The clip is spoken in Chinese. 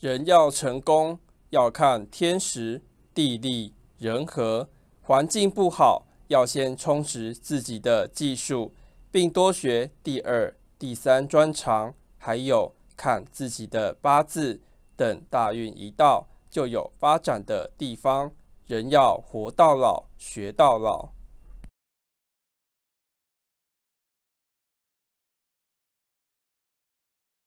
人要成功要看天时地利人和环境不好要先充实自己的技术并多学第二第三专长还有看自己的八字等大运一到就有发展的地方。人要活到老学到老。